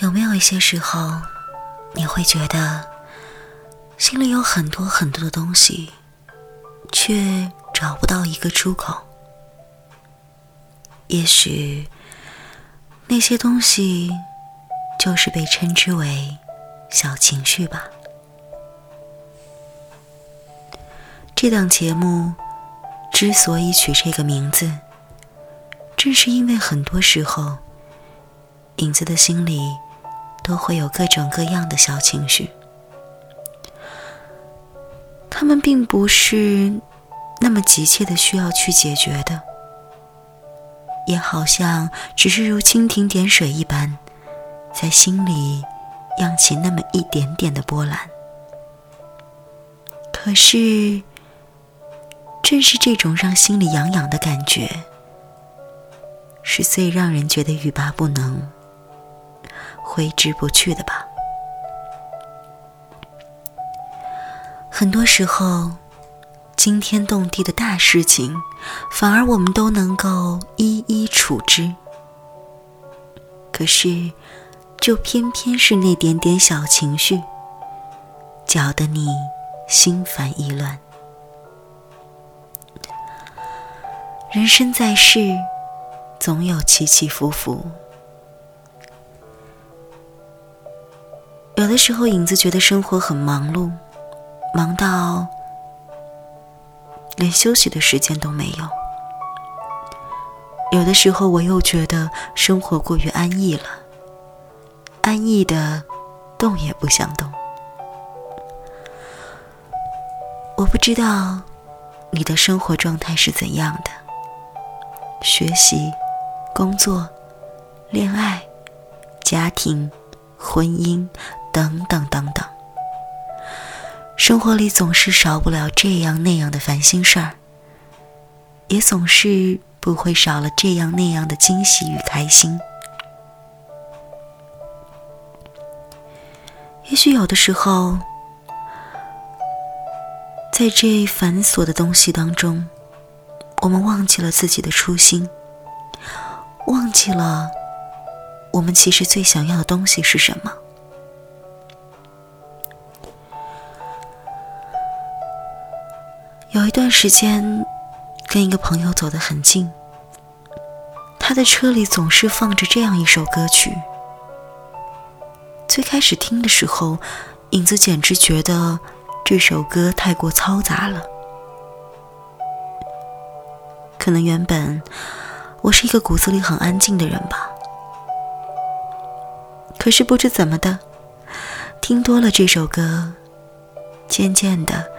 有没有一些时候，你会觉得心里有很多很多的东西，却找不到一个出口？也许那些东西就是被称之为小情绪吧。这档节目之所以取这个名字，正是因为很多时候，影子的心里都会有各种各样的小情绪，他们并不是那么急切的需要去解决的。也好像只是如蜻蜓点水一般，在心里漾起那么一点点的波澜。可是，正是这种让心里痒痒的感觉，是最让人觉得欲罢不能、挥之不去的吧？很多时候。惊天动地的大事情，反而我们都能够一一处之。可是，就偏偏是那点点小情绪，搅得你心烦意乱。人生在世，总有起起伏伏。有的时候，影子觉得生活很忙碌，忙到……连休息的时间都没有。有的时候，我又觉得生活过于安逸了，安逸的动也不想动。我不知道你的生活状态是怎样的，学习、工作、恋爱、家庭、婚姻等等等等。生活里总是少不了这样那样的烦心事儿，也总是不会少了这样那样的惊喜与开心。也许有的时候，在这繁琐的东西当中，我们忘记了自己的初心，忘记了我们其实最想要的东西是什么。有一段时间，跟一个朋友走得很近，他的车里总是放着这样一首歌曲。最开始听的时候，影子简直觉得这首歌太过嘈杂了。可能原本我是一个骨子里很安静的人吧，可是不知怎么的，听多了这首歌，渐渐的。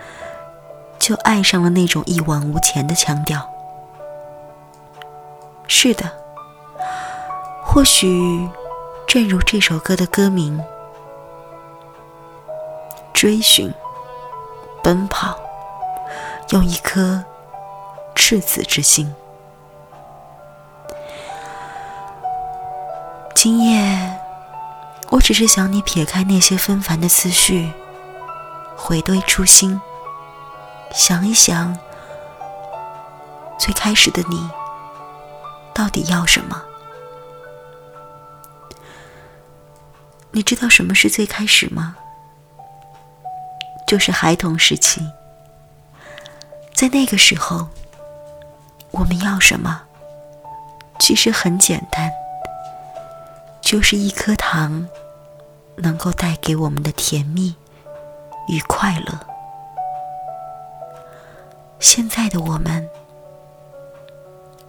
就爱上了那种一往无前的腔调。是的，或许正如这首歌的歌名：追寻、奔跑，用一颗赤子之心。今夜，我只是想你撇开那些纷繁的思绪，回归初心。想一想，最开始的你到底要什么？你知道什么是最开始吗？就是孩童时期，在那个时候，我们要什么？其实很简单，就是一颗糖，能够带给我们的甜蜜与快乐。现在的我们，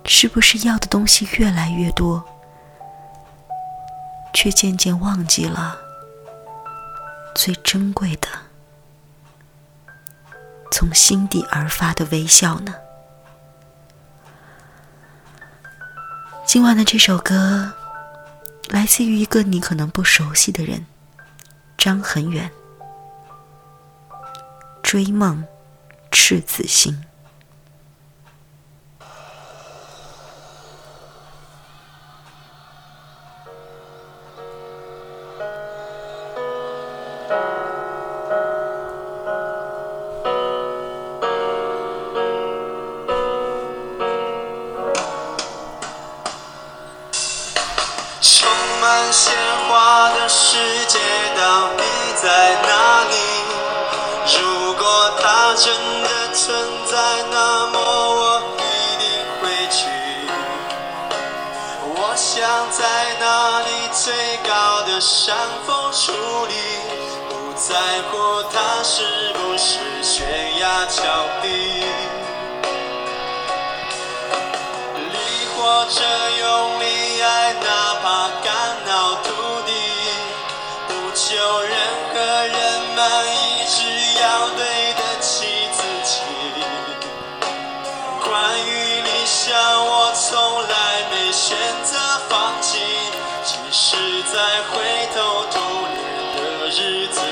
是不是要的东西越来越多，却渐渐忘记了最珍贵的，从心底而发的微笑呢？今晚的这首歌，来自于一个你可能不熟悉的人——张恒远，《追梦》。赤子心。高的山峰矗立，不在乎它是不是悬崖峭壁。力或者用力爱，哪怕肝脑涂地，不求任何人满意，只要对得起自己。关于理想，我从来没选择放弃，是在灰头土脸的日子。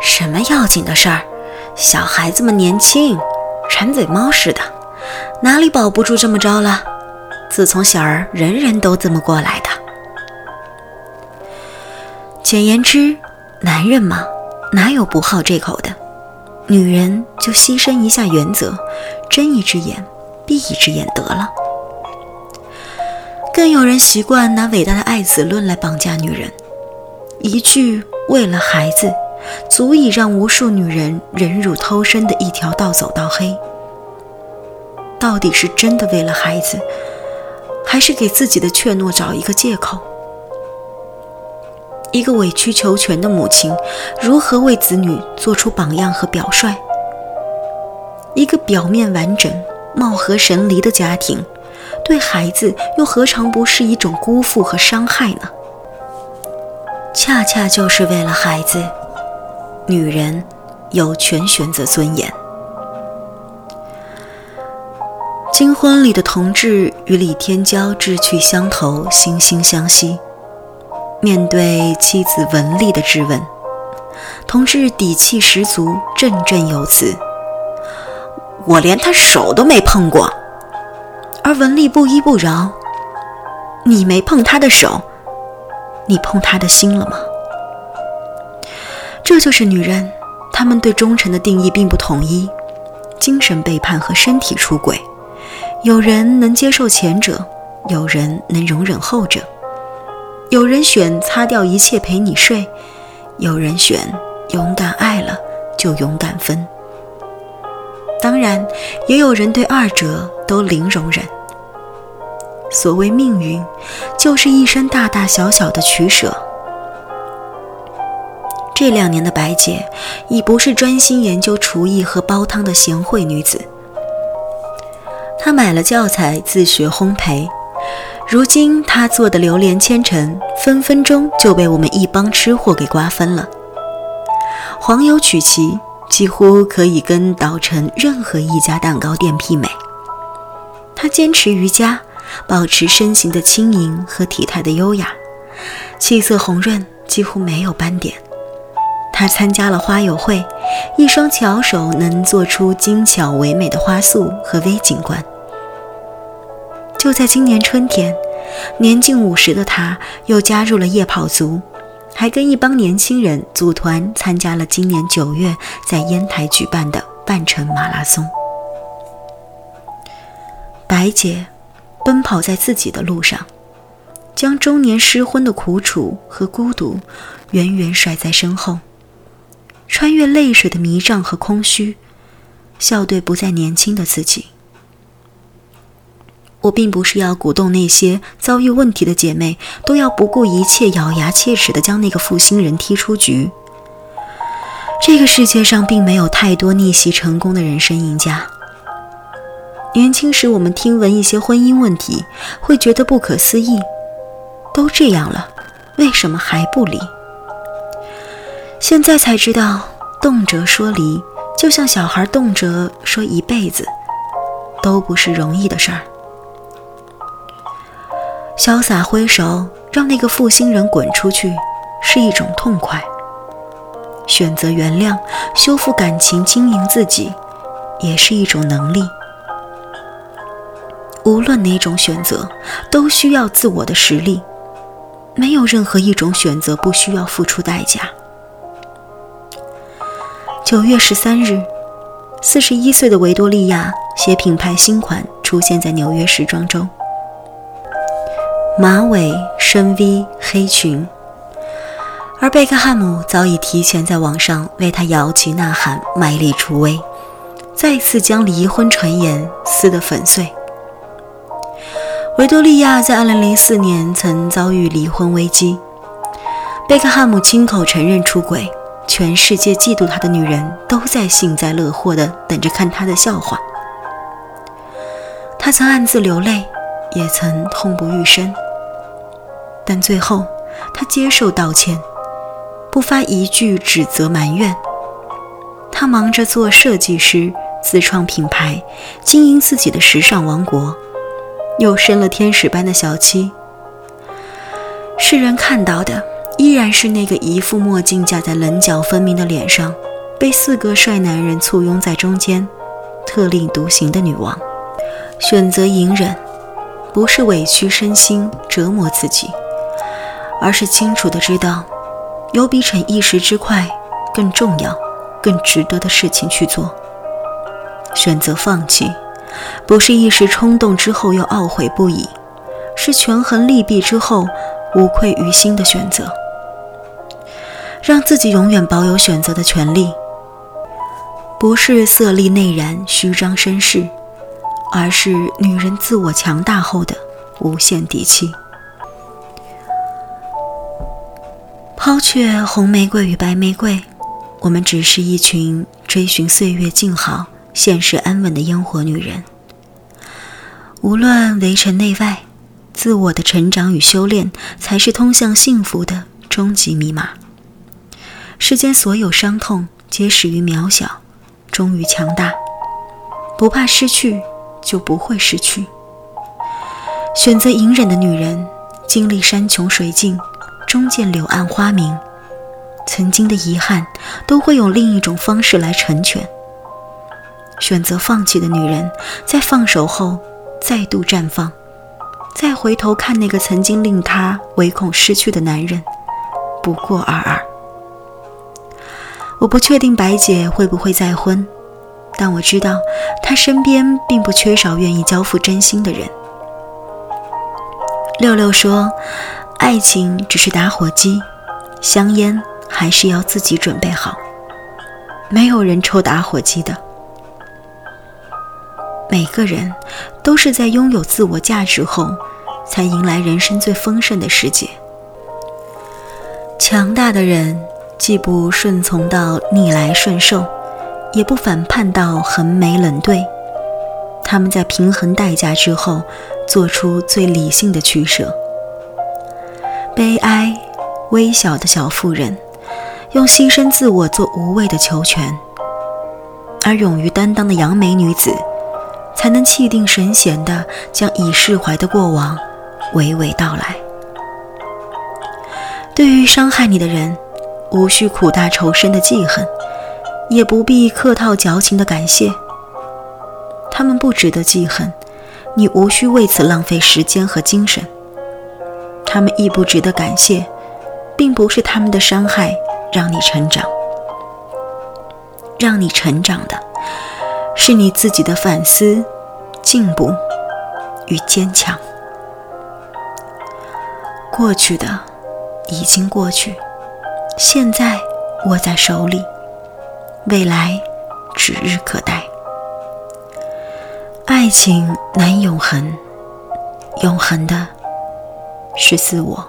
什么要紧的事儿？小孩子们年轻，馋嘴猫似的，哪里保不住这么着了？自从小儿，人人都这么过来的。简言之，男人嘛，哪有不好这口的？女人就牺牲一下原则，睁一只眼闭一只眼得了。更有人习惯拿伟大的爱子论来绑架女人，一句“为了孩子”，足以让无数女人忍辱偷生的一条道走到黑。到底是真的为了孩子，还是给自己的怯懦找一个借口？一个委曲求全的母亲，如何为子女做出榜样和表率？一个表面完整、貌合神离的家庭。对孩子又何尝不是一种辜负和伤害呢？恰恰就是为了孩子，女人有权选择尊严。金婚里的同志与李天骄志趣相投，惺惺相惜。面对妻子文丽的质问，同志底气十足，振振有词：“我连他手都没碰过。”而文丽不依不饶，你没碰他的手，你碰他的心了吗？这就是女人，她们对忠诚的定义并不统一，精神背叛和身体出轨，有人能接受前者，有人能容忍后者，有人选擦掉一切陪你睡，有人选勇敢爱了就勇敢分。当然，也有人对二者都零容忍。所谓命运，就是一生大大小小的取舍。这两年的白姐，已不是专心研究厨艺和煲汤的贤惠女子。她买了教材，自学烘焙。如今她做的榴莲千层，分分钟就被我们一帮吃货给瓜分了。黄油曲奇。几乎可以跟岛城任何一家蛋糕店媲美。他坚持瑜伽，保持身形的轻盈和体态的优雅，气色红润，几乎没有斑点。他参加了花友会，一双巧手能做出精巧唯美的花束和微景观。就在今年春天，年近五十的他又加入了夜跑族。还跟一帮年轻人组团参加了今年九月在烟台举办的半程马拉松。白姐奔跑在自己的路上，将中年失婚的苦楚和孤独远远甩在身后，穿越泪水的迷障和空虚，笑对不再年轻的自己。我并不是要鼓动那些遭遇问题的姐妹都要不顾一切、咬牙切齿地将那个负心人踢出局。这个世界上并没有太多逆袭成功的人生赢家。年轻时，我们听闻一些婚姻问题，会觉得不可思议：都这样了，为什么还不离？现在才知道，动辄说离，就像小孩动辄说一辈子，都不是容易的事儿。潇洒挥手，让那个负心人滚出去，是一种痛快；选择原谅、修复感情、经营自己，也是一种能力。无论哪种选择，都需要自我的实力，没有任何一种选择不需要付出代价。九月十三日，四十一岁的维多利亚携品牌新款出现在纽约时装周。马尾深 V 黑裙，而贝克汉姆早已提前在网上为她摇旗呐喊，卖力助威，再次将离婚传言撕得粉碎。维多利亚在2004年曾遭遇离婚危机，贝克汉姆亲口承认出轨，全世界嫉妒他的女人都在幸灾乐祸地等着看他的笑话。他曾暗自流泪。也曾痛不欲生，但最后他接受道歉，不发一句指责埋怨。他忙着做设计师，自创品牌，经营自己的时尚王国，又生了天使般的小妻。世人看到的依然是那个一副墨镜架在棱角分明的脸上，被四个帅男人簇拥在中间，特立独行的女王。选择隐忍，不是委屈身心折磨自己，而是清楚的知道，有比逞一时之快更重要、更值得的事情去做。选择放弃，不是一时冲动之后又懊悔不已，是权衡利弊之后无愧于心的选择。让自己永远保有选择的权利，不是色厉内荏、虚张声势，而是女人自我强大后的无限底气。抛却红玫瑰与白玫瑰，我们只是一群追寻岁月静好、现实安稳的烟火女人。无论围城内外，自我的成长与修炼，才是通向幸福的终极密码。世间所有伤痛，皆始于渺小，终于强大。不怕失去，就不会失去。选择隐忍的女人，经历山穷水尽，终见柳暗花明。曾经的遗憾，都会用另一种方式来成全。选择放弃的女人，在放手后再度绽放。再回头看那个曾经令她唯恐失去的男人，不过尔尔。我不确定白姐会不会再婚，但我知道她身边并不缺少愿意交付真心的人。六六说：“爱情只是打火机，香烟还是要自己准备好。没有人抽打火机的。每个人都是在拥有自我价值后，才迎来人生最丰盛的世界。强大的人。”既不顺从到逆来顺受，也不反叛到横眉冷对，他们在平衡代价之后，做出最理性的取舍。悲哀、微小的小妇人，用牺牲自我做无谓的求全；而勇于担当的杨梅女子，才能气定神闲地将已释怀的过往娓娓道来。对于伤害你的人，无需苦大仇深的记恨，也不必客套矫情的感谢。他们不值得记恨，你无需为此浪费时间和精神。他们亦不值得感谢，并不是他们的伤害让你成长，让你成长的，是你自己的反思、进步与坚强。过去的已经过去。现在握在手里，未来指日可待。爱情难永恒，永恒的是自我。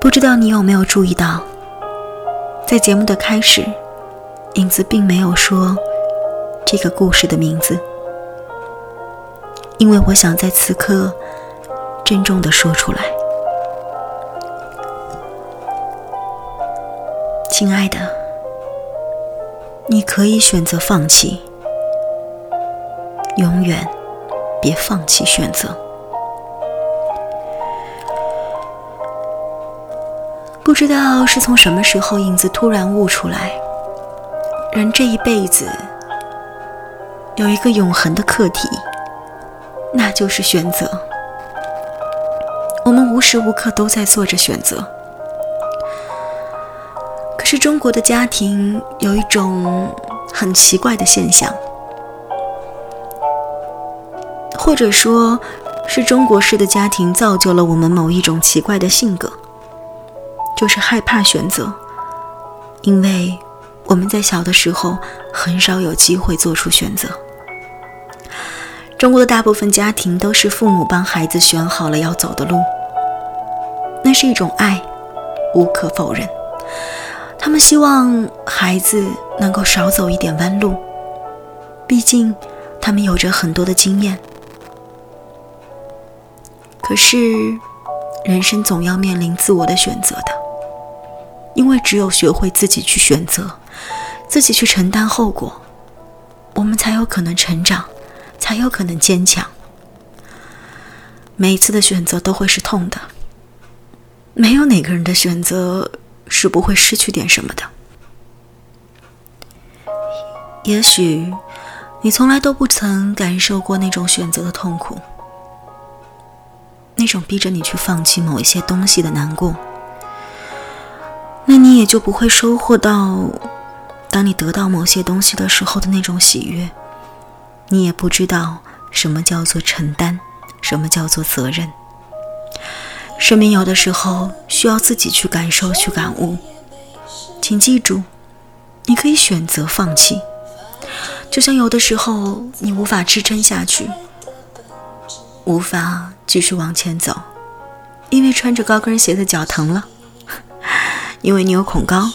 不知道你有没有注意到，在节目的开始，影子并没有说这个故事的名字，因为我想在此刻郑重的说出来。亲爱的，你可以选择放弃，永远别放弃选择。不知道是从什么时候，影子突然悟出来，人这一辈子有一个永恒的课题，那就是选择。我们无时无刻都在做着选择。是中国的家庭有一种很奇怪的现象，或者说，是中国式的家庭造就了我们某一种奇怪的性格，就是害怕选择，因为我们在小的时候很少有机会做出选择。中国的大部分家庭都是父母帮孩子选好了要走的路，那是一种爱，无可否认。他们希望孩子能够少走一点弯路，毕竟他们有着很多的经验。可是，人生总要面临自我的选择的，因为只有学会自己去选择，自己去承担后果，我们才有可能成长，才有可能坚强。每一次的选择都会是痛的。没有哪个人的选择是不会失去点什么的。也许你从来都不曾感受过那种选择的痛苦，那种逼着你去放弃某一些东西的难过，那你也就不会收获到当你得到某些东西的时候的那种喜悦。你也不知道什么叫做承担，什么叫做责任。生命有的时候需要自己去感受、去感悟。请记住，你可以选择放弃。就像有的时候你无法支撑下去，无法继续往前走，因为穿着高跟鞋的脚疼了，因为你有恐高，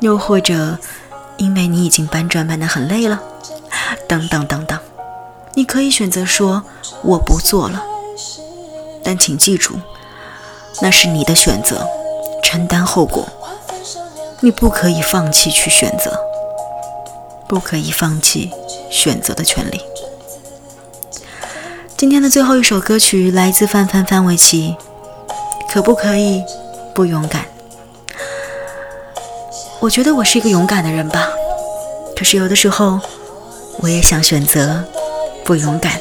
又或者因为你已经搬砖搬得很累了，等等等等。你可以选择说我不做了。但请记住，那是你的选择，承担后果。你不可以放弃去选择，不可以放弃选择的权利。今天的最后一首歌曲来自范范范玮琪，可不可以不勇敢？我觉得我是一个勇敢的人吧，可是有的时候，我也想选择不勇敢。